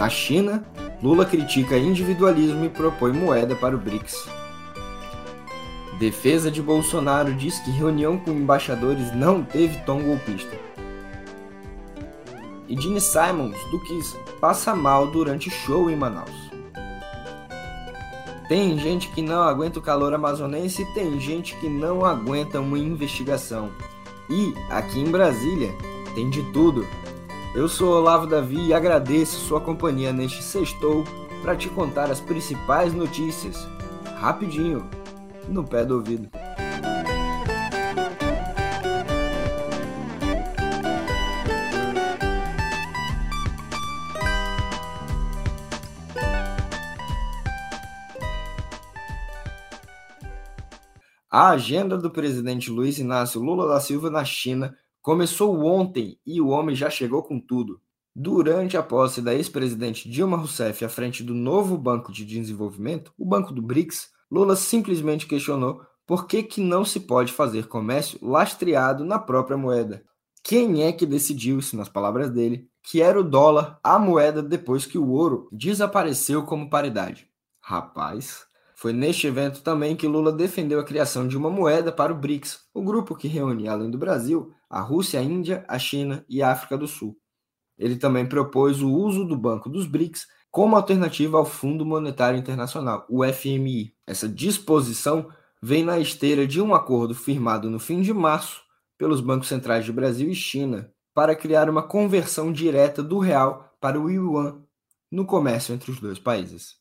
Na China, Lula critica individualismo e propõe moeda para o BRICS. Defesa de Bolsonaro diz que reunião com embaixadores não teve tom golpista. E Gene Simons, do Kiss, passa mal durante show em Manaus. Tem gente que não aguenta o calor amazonense e tem gente que não aguenta uma investigação. E aqui em Brasília tem de tudo. Eu sou Olavo Davi e agradeço sua companhia neste sextou para te contar as principais notícias, rapidinho, no pé do ouvido. A agenda do presidente Luiz Inácio Lula da Silva na China começou ontem e o homem já chegou com tudo. Durante a posse da ex-presidente Dilma Rousseff à frente do novo Banco de Desenvolvimento, o Banco do BRICS, Lula simplesmente questionou por que, que não se pode fazer comércio lastreado na própria moeda. Quem é que decidiu isso, nas palavras dele, que era o dólar a moeda depois que o ouro desapareceu como paridade? Rapaz, foi neste evento também que Lula defendeu a criação de uma moeda para o BRICS, o grupo que reúne, além do Brasil, a Rússia, a Índia, a China e a África do Sul. Ele também propôs o uso do Banco dos BRICS como alternativa ao Fundo Monetário Internacional, o FMI. Essa disposição vem na esteira de um acordo firmado no fim de março pelos bancos centrais de Brasil e China para criar uma conversão direta do real para o yuan no comércio entre os dois países.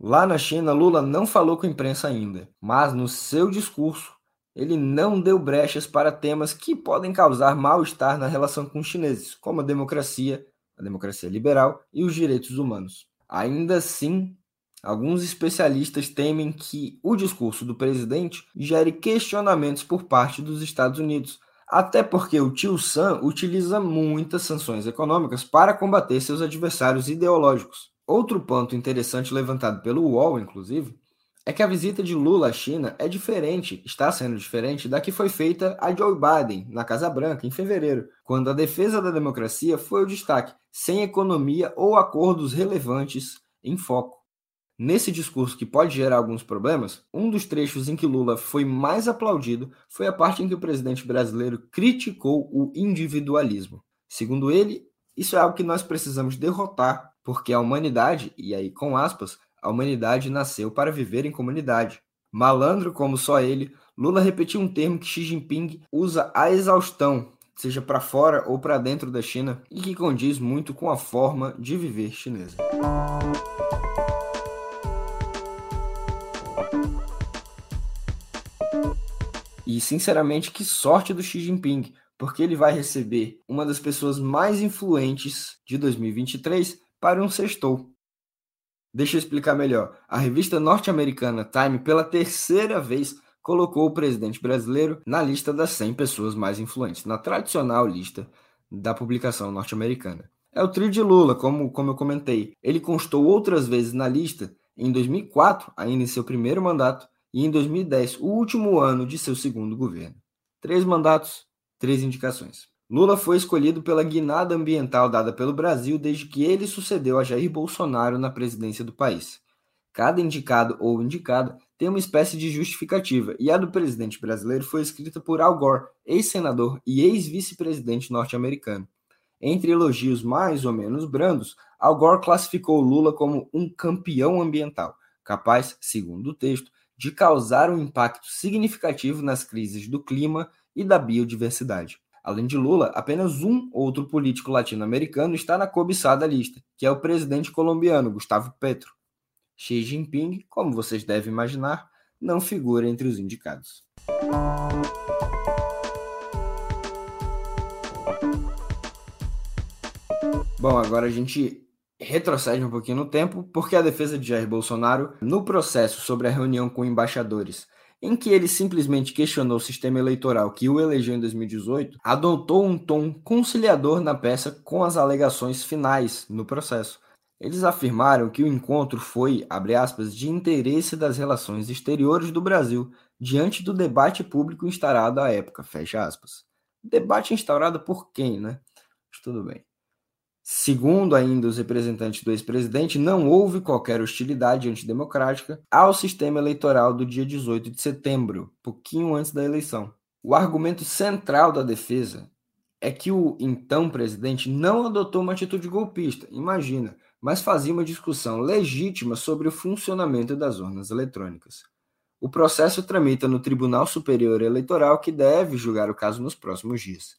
Lá na China, Lula não falou com a imprensa ainda, mas no seu discurso ele não deu brechas para temas que podem causar mal-estar na relação com os chineses, como a democracia, a democracia liberal e os direitos humanos. Ainda assim, alguns especialistas temem que o discurso do presidente gere questionamentos por parte dos Estados Unidos, até porque o tio Sam utiliza muitas sanções econômicas para combater seus adversários ideológicos. Outro ponto interessante levantado pelo UOL, inclusive, é que a visita de Lula à China é diferente, está sendo diferente da que foi feita a Joe Biden na Casa Branca em fevereiro, quando a defesa da democracia foi o destaque, sem economia ou acordos relevantes em foco. Nesse discurso que pode gerar alguns problemas, um dos trechos em que Lula foi mais aplaudido foi a parte em que o presidente brasileiro criticou o individualismo. Segundo ele, isso é algo que nós precisamos derrotar porque a humanidade, e aí com aspas, a humanidade nasceu para viver em comunidade. Malandro como só ele, Lula repetiu um termo que Xi Jinping usa a exaustão, seja para fora ou para dentro da China, e que condiz muito com a forma de viver chinesa. E sinceramente, que sorte do Xi Jinping, porque ele vai receber uma das pessoas mais influentes de 2023 para um sextou. Deixa eu explicar melhor. A revista norte-americana Time, pela terceira vez, colocou o presidente brasileiro na lista das 100 pessoas mais influentes, na tradicional lista da publicação norte-americana. É o trio de Lula, como, como eu comentei. Ele constou outras vezes na lista, em 2004, ainda em seu primeiro mandato, e em 2010, o último ano de seu segundo governo. Três mandatos, três indicações. Lula foi escolhido pela guinada ambiental dada pelo Brasil desde que ele sucedeu a Jair Bolsonaro na presidência do país. Cada indicado ou indicada tem uma espécie de justificativa, e a do presidente brasileiro foi escrita por Al Gore, ex-senador e ex-vice-presidente norte-americano. Entre elogios mais ou menos brandos, Al Gore classificou Lula como um campeão ambiental, capaz, segundo o texto, de causar um impacto significativo nas crises do clima e da biodiversidade. Além de Lula, apenas um outro político latino-americano está na cobiçada lista, que é o presidente colombiano Gustavo Petro. Xi Jinping, como vocês devem imaginar, não figura entre os indicados. Bom, agora a gente retrocede um pouquinho no tempo, porque a defesa de Jair Bolsonaro, no processo sobre a reunião com embaixadores em que ele simplesmente questionou o sistema eleitoral que o elegeu em 2018, adotou um tom conciliador na peça com as alegações finais no processo. Eles afirmaram que o encontro foi, abre aspas, de interesse das relações exteriores do Brasil diante do debate público instaurado à época, fecha aspas. Debate instaurado por quem, né? Mas tudo bem. Segundo ainda os representantes do ex-presidente, não houve qualquer hostilidade antidemocrática ao sistema eleitoral do dia 18 de setembro, pouquinho antes da eleição. O argumento central da defesa é que o então presidente não adotou uma atitude golpista, imagina, mas fazia uma discussão legítima sobre o funcionamento das urnas eletrônicas. O processo tramita no Tribunal Superior Eleitoral, que deve julgar o caso nos próximos dias.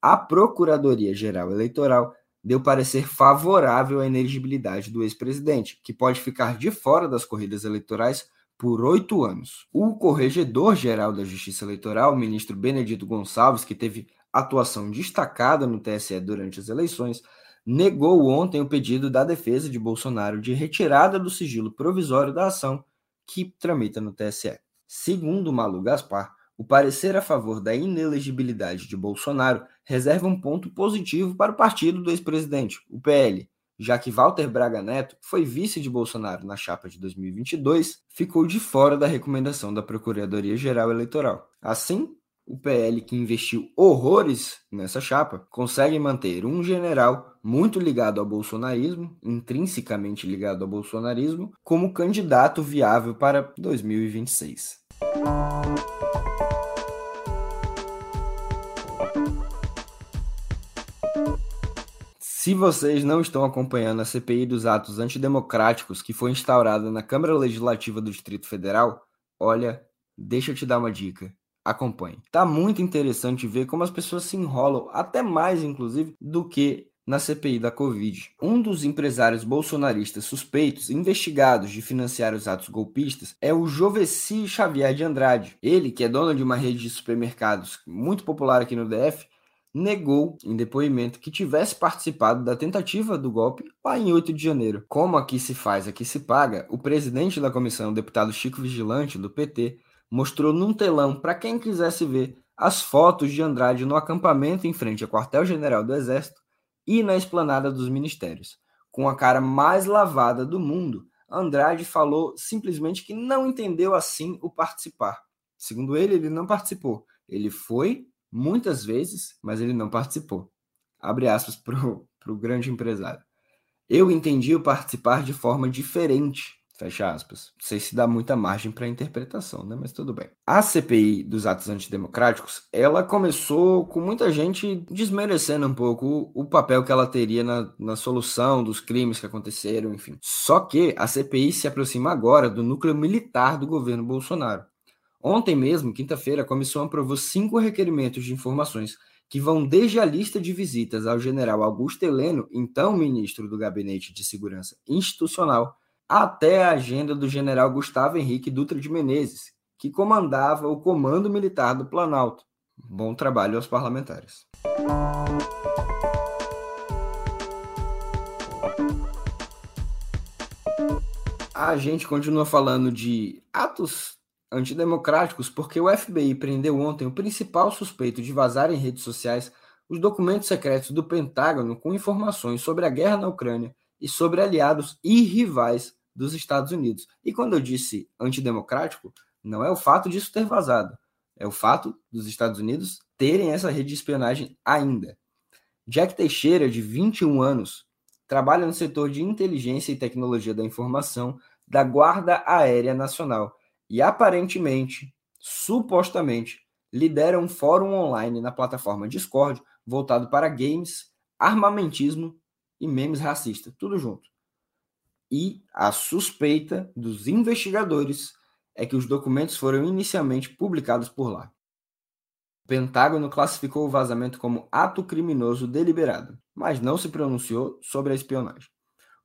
A Procuradoria-Geral Eleitoral deu parecer favorável à ineligibilidade do ex-presidente, que pode ficar de fora das corridas eleitorais por oito anos. O Corregedor-Geral da Justiça Eleitoral, ministro Benedito Gonçalves, que teve atuação destacada no TSE durante as eleições, negou ontem o pedido da defesa de Bolsonaro de retirada do sigilo provisório da ação que tramita no TSE. Segundo Malu Gaspar, o parecer a favor da inelegibilidade de Bolsonaro reserva um ponto positivo para o partido do ex-presidente, o PL, já que Walter Braga Neto foi vice de Bolsonaro na chapa de 2022, ficou de fora da recomendação da Procuradoria-Geral Eleitoral. Assim, o PL, que investiu horrores nessa chapa, consegue manter um general muito ligado ao bolsonarismo, intrinsecamente ligado ao bolsonarismo, como candidato viável para 2026. Se vocês não estão acompanhando a CPI dos atos antidemocráticos que foi instaurada na Câmara Legislativa do Distrito Federal, olha, deixa eu te dar uma dica acompanhe. Tá muito interessante ver como as pessoas se enrolam, até mais inclusive, do que na CPI da Covid. Um dos empresários bolsonaristas suspeitos, investigados de financiar os atos golpistas, é o Joveci Xavier de Andrade. Ele, que é dono de uma rede de supermercados muito popular aqui no DF, negou em depoimento que tivesse participado da tentativa do golpe lá em 8 de janeiro. Como aqui se faz, aqui se paga, o presidente da comissão, o deputado Chico Vigilante, do PT, mostrou num telão para quem quisesse ver as fotos de Andrade no acampamento em frente ao quartel-general do Exército e na esplanada dos ministérios. Com a cara mais lavada do mundo, Andrade falou simplesmente que não entendeu assim o participar. Segundo ele, ele não participou. Ele foi muitas vezes, mas ele não participou. Abre aspas para o grande empresário. Eu entendi o participar de forma diferente. Fecha aspas. Não sei se dá muita margem para interpretação, né? Mas tudo bem. A CPI dos atos antidemocráticos, ela começou com muita gente desmerecendo um pouco o, papel que ela teria na, na solução dos crimes que aconteceram, enfim. Só que a CPI se aproxima agora do núcleo militar do governo Bolsonaro. Ontem mesmo, quinta-feira, a comissão aprovou cinco requerimentos de informações que vão desde a lista de visitas ao general Augusto Heleno, então ministro do Gabinete de Segurança Institucional, até a agenda do general Gustavo Henrique Dutra de Menezes, que comandava o Comando Militar do Planalto. Bom trabalho aos parlamentares. A gente continua falando de atos antidemocráticos porque o FBI prendeu ontem o principal suspeito de vazar em redes sociais os documentos secretos do Pentágono com informações sobre a guerra na Ucrânia e sobre aliados e rivais dos Estados Unidos. E quando eu disse antidemocrático, não é o fato disso ter vazado, é o fato dos Estados Unidos terem essa rede de espionagem ainda. Jack Teixeira, de 21 anos, trabalha no setor de inteligência e tecnologia da informação da Guarda Aérea Nacional e aparentemente, supostamente, lidera um fórum online na plataforma Discord voltado para games, armamentismo e memes racistas, tudo junto. E a suspeita dos investigadores é que os documentos foram inicialmente publicados por lá. O Pentágono classificou o vazamento como ato criminoso deliberado, mas não se pronunciou sobre a espionagem.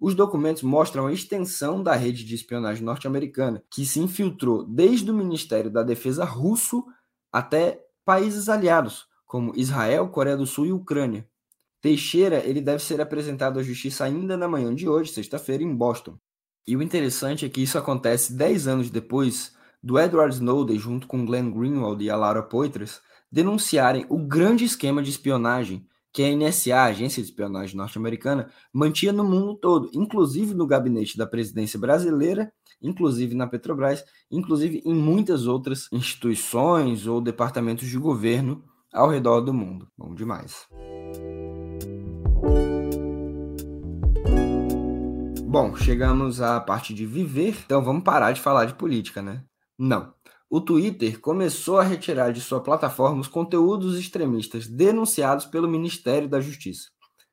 Os documentos mostram a extensão da rede de espionagem norte-americana, que se infiltrou desde o Ministério da Defesa russo até países aliados, como Israel, Coreia do Sul e Ucrânia. Teixeira ele deve ser apresentado à justiça ainda na manhã de hoje, sexta-feira, em Boston. E o interessante é que isso acontece 10 anos depois do Edward Snowden, junto com Glenn Greenwald e a Laura Poitras, denunciarem o grande esquema de espionagem que a NSA, a Agência de Espionagem Norte-Americana, mantinha no mundo todo, inclusive no gabinete da presidência brasileira, inclusive na Petrobras, inclusive em muitas outras instituições ou departamentos de governo ao redor do mundo. Bom demais. Bom, chegamos à parte de viver, então vamos parar de falar de política, né? Não. O Twitter começou a retirar de sua plataforma os conteúdos extremistas denunciados pelo Ministério da Justiça.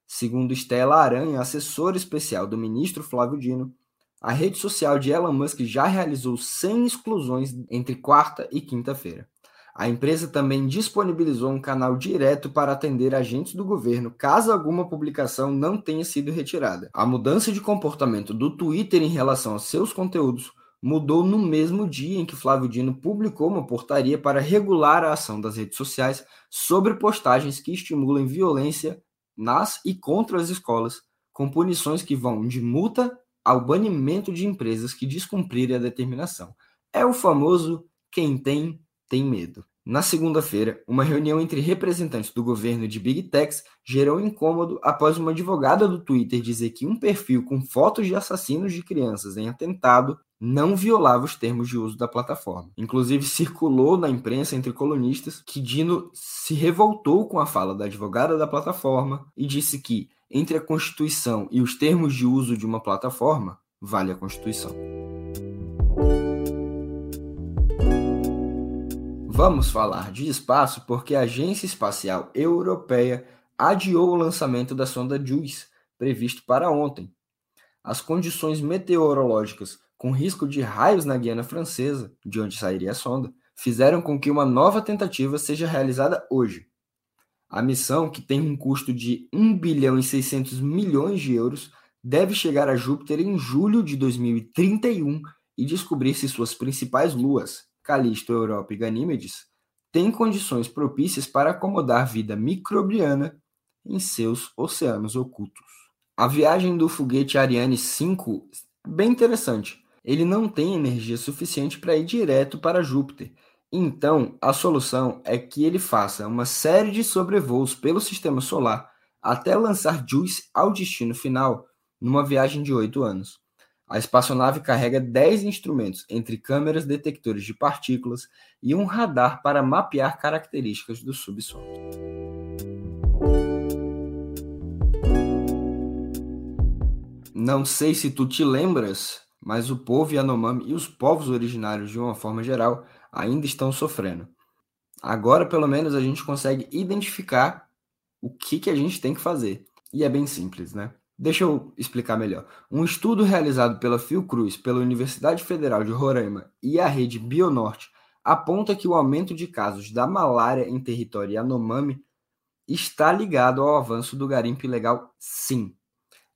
Segundo Stella Aranha, assessora especial do ministro Flávio Dino, a rede social de Elon Musk já realizou 100 exclusões entre quarta e quinta-feira. A empresa também disponibilizou um canal direto para atender agentes do governo caso alguma publicação não tenha sido retirada. A mudança de comportamento do Twitter em relação aos seus conteúdos mudou no mesmo dia em que Flávio Dino publicou uma portaria para regular a ação das redes sociais sobre postagens que estimulam violência nas e contra as escolas, com punições que vão de multa ao banimento de empresas que descumprirem a determinação. É o famoso quem tem tem medo. Na segunda-feira, uma reunião entre representantes do governo de Big Techs gerou incômodo após uma advogada do Twitter dizer que um perfil com fotos de assassinos de crianças em atentado não violava os termos de uso da plataforma. Inclusive, circulou na imprensa entre colunistas que Dino se revoltou com a fala da advogada da plataforma e disse que, entre a Constituição e os termos de uso de uma plataforma, vale a Constituição. Vamos falar de espaço porque a Agência Espacial Europeia adiou o lançamento da sonda JUICE, previsto para ontem. As condições meteorológicas com risco de raios na Guiana Francesa, de onde sairia a sonda, fizeram com que uma nova tentativa seja realizada hoje. A missão, que tem um custo de 1 bilhão e 600 milhões de euros, deve chegar a Júpiter em julho de 2031 e descobrir se suas principais luas, Calisto, Europa e Ganímedes, têm condições propícias para acomodar vida microbiana em seus oceanos ocultos. A viagem do foguete Ariane 5 é bem interessante. Ele não tem energia suficiente para ir direto para Júpiter. Então, a solução é que ele faça uma série de sobrevoos pelo sistema solar até lançar JUICE ao destino final, numa viagem de oito anos. A espaçonave carrega 10 instrumentos, entre câmeras detectores de partículas e um radar para mapear características do subsolo. Não sei se tu te lembras, mas o povo Yanomami e os povos originários, de uma forma geral, ainda estão sofrendo. Agora, pelo menos, a gente consegue identificar o que, que a gente tem que fazer. E é bem simples, né? Deixa eu explicar melhor. Um estudo realizado pela Fiocruz, pela Universidade Federal de Roraima e a rede Bionorte aponta que o aumento de casos da malária em território Yanomami está ligado ao avanço do garimpo ilegal, sim.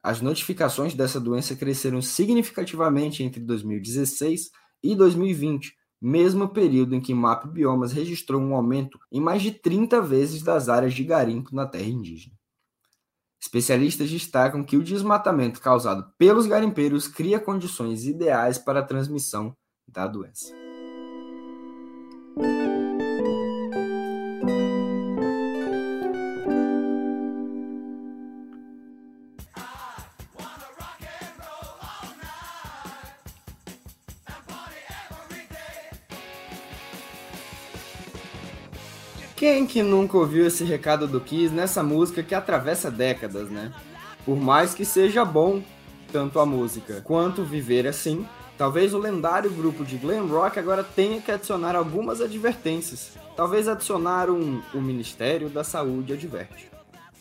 As notificações dessa doença cresceram significativamente entre 2016 e 2020, mesmo período em que MAP Biomas registrou um aumento em mais de 30 vezes das áreas de garimpo na terra indígena. Especialistas destacam que o desmatamento causado pelos garimpeiros cria condições ideais para a transmissão da doença. Quem que nunca ouviu esse recado do Kiss nessa música que atravessa décadas, né? Por mais que seja bom tanto a música quanto viver assim, talvez o lendário grupo de glam rock agora tenha que adicionar algumas advertências. Talvez adicionar um o Ministério da Saúde adverte.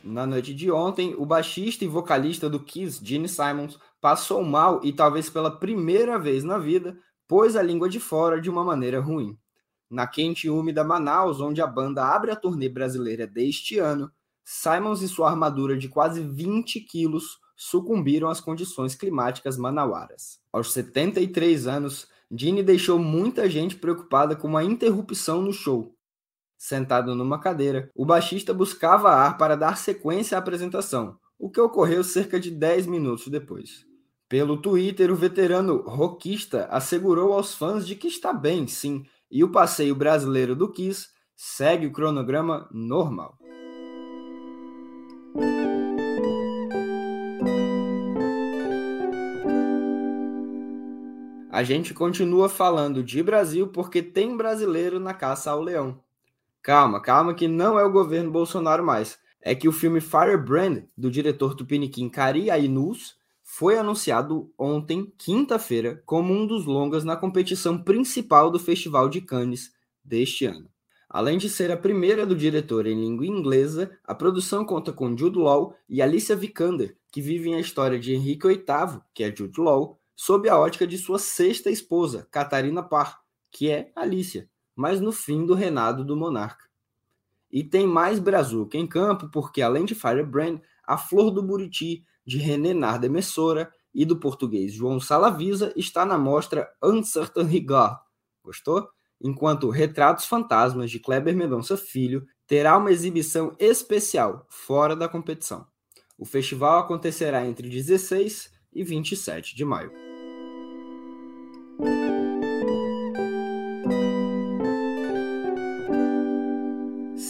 Na noite de ontem, o baixista e vocalista do Kiss, Gene Simons, passou mal e talvez pela primeira vez na vida pôs a língua de fora de uma maneira ruim na quente e úmida Manaus, onde a banda abre a turnê brasileira deste ano, Simons e sua armadura de quase 20 quilos sucumbiram às condições climáticas manauaras. Aos 73 anos, Gene deixou muita gente preocupada com uma interrupção no show. Sentado numa cadeira, o baixista buscava ar para dar sequência à apresentação, o que ocorreu cerca de 10 minutos depois. Pelo Twitter, o veterano rockista assegurou aos fãs de que está bem, sim, e o passeio brasileiro do Kiss segue o cronograma normal. A gente continua falando de Brasil porque tem brasileiro na caça ao leão. Calma, calma que não é o governo Bolsonaro mais. É que o filme Firebrand, do diretor tupiniquim Kari Ainus, foi anunciado ontem, quinta-feira, como um dos longas na competição principal do Festival de Cannes deste ano. Além de ser a primeira do diretor em língua inglesa, a produção conta com Jude Law e Alicia Vikander, que vivem a história de Henrique VIII, que é Jude Law, sob a ótica de sua sexta esposa, Catarina Parr, que é Alicia, mas no fim do reinado do monarca. E tem mais Brazuca em campo, porque além de Firebrand, a Flor do Buriti, de René Narda Messora, e do português João Salavisa, está na mostra Uncertain Regard. Gostou? Enquanto Retratos Fantasmas, de Kleber Mendonça Filho, terá uma exibição especial, fora da competição. O festival acontecerá entre 16 e 27 de maio.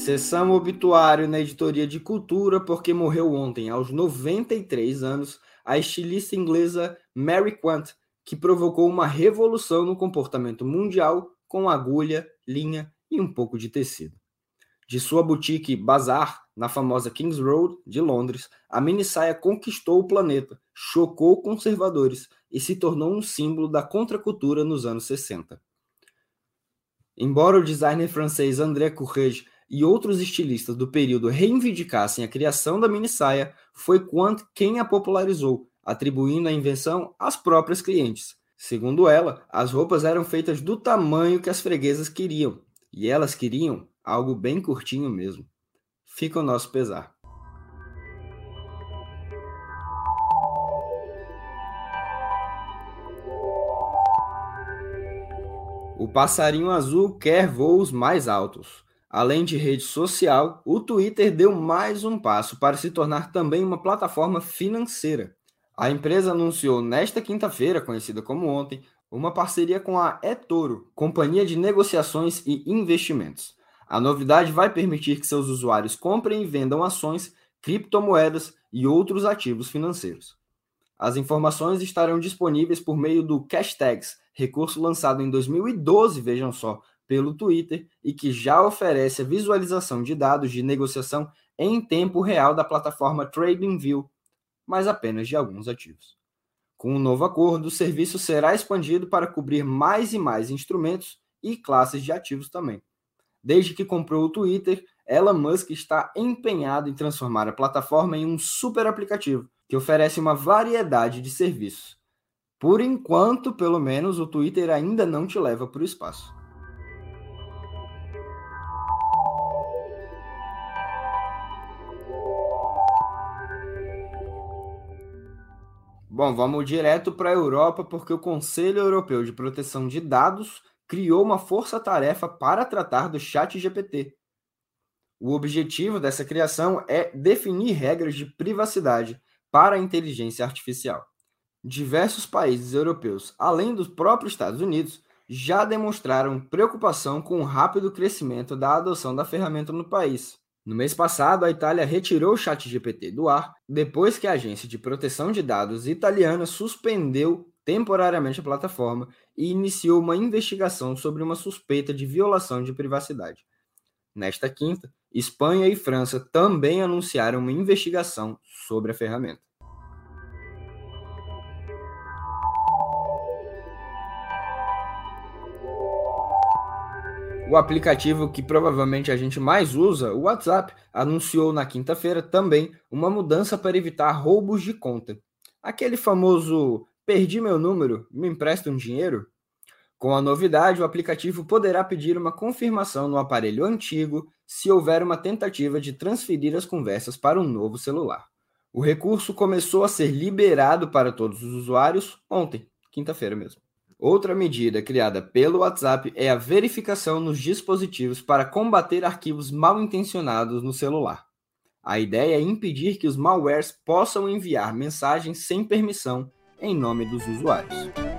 Sessão obituário na editoria de cultura porque morreu ontem, aos 93 anos, a estilista inglesa Mary Quant, que provocou uma revolução no comportamento mundial com agulha, linha e um pouco de tecido. De sua boutique Bazar, na famosa Kings Road de Londres, a mini saia conquistou o planeta, chocou conservadores e se tornou um símbolo da contracultura nos anos 60. Embora o designer francês André Courrèges e outros estilistas do período reivindicassem a criação da mini saia, foi Quant quem a popularizou, atribuindo a invenção às próprias clientes. Segundo ela, as roupas eram feitas do tamanho que as freguesas queriam, e elas queriam algo bem curtinho mesmo. Fica o nosso pesar. O passarinho azul quer voos mais altos. Além de rede social, o Twitter deu mais um passo para se tornar também uma plataforma financeira. A empresa anunciou nesta quinta-feira, conhecida como ontem, uma parceria com a eToro, companhia de negociações e investimentos. A novidade vai permitir que seus usuários comprem e vendam ações, criptomoedas e outros ativos financeiros. As informações estarão disponíveis por meio do Cashtags, recurso lançado em 2012, vejam só, pelo Twitter e que já oferece a visualização de dados de negociação em tempo real da plataforma TradingView, mas apenas de alguns ativos. Com o novo acordo, o serviço será expandido para cobrir mais e mais instrumentos e classes de ativos também. Desde que comprou o Twitter, Elon Musk está empenhado em transformar a plataforma em um super aplicativo que oferece uma variedade de serviços. Por enquanto, pelo menos, o Twitter ainda não te leva para o espaço. Bom, vamos direto para a Europa, porque o Conselho Europeu de Proteção de Dados criou uma força-tarefa para tratar do Chat GPT. O objetivo dessa criação é definir regras de privacidade para a inteligência artificial. Diversos países europeus, além dos próprios Estados Unidos, já demonstraram preocupação com o rápido crescimento da adoção da ferramenta no país. No mês passado, a Itália retirou o ChatGPT do ar depois que a agência de proteção de dados italiana suspendeu temporariamente a plataforma e iniciou uma investigação sobre uma suspeita de violação de privacidade. Nesta quinta, Espanha e França também anunciaram uma investigação sobre a ferramenta. O aplicativo que provavelmente a gente mais usa, o WhatsApp, anunciou na quinta-feira também uma mudança para evitar roubos de conta. Aquele famoso perdi meu número, me empresta um dinheiro? Com a novidade, o aplicativo poderá pedir uma confirmação no aparelho antigo se houver uma tentativa de transferir as conversas para um novo celular. O recurso começou a ser liberado para todos os usuários ontem, quinta-feira mesmo. Outra medida criada pelo WhatsApp é a verificação nos dispositivos para combater arquivos mal intencionados no celular. A ideia é impedir que os malwares possam enviar mensagens sem permissão em nome dos usuários.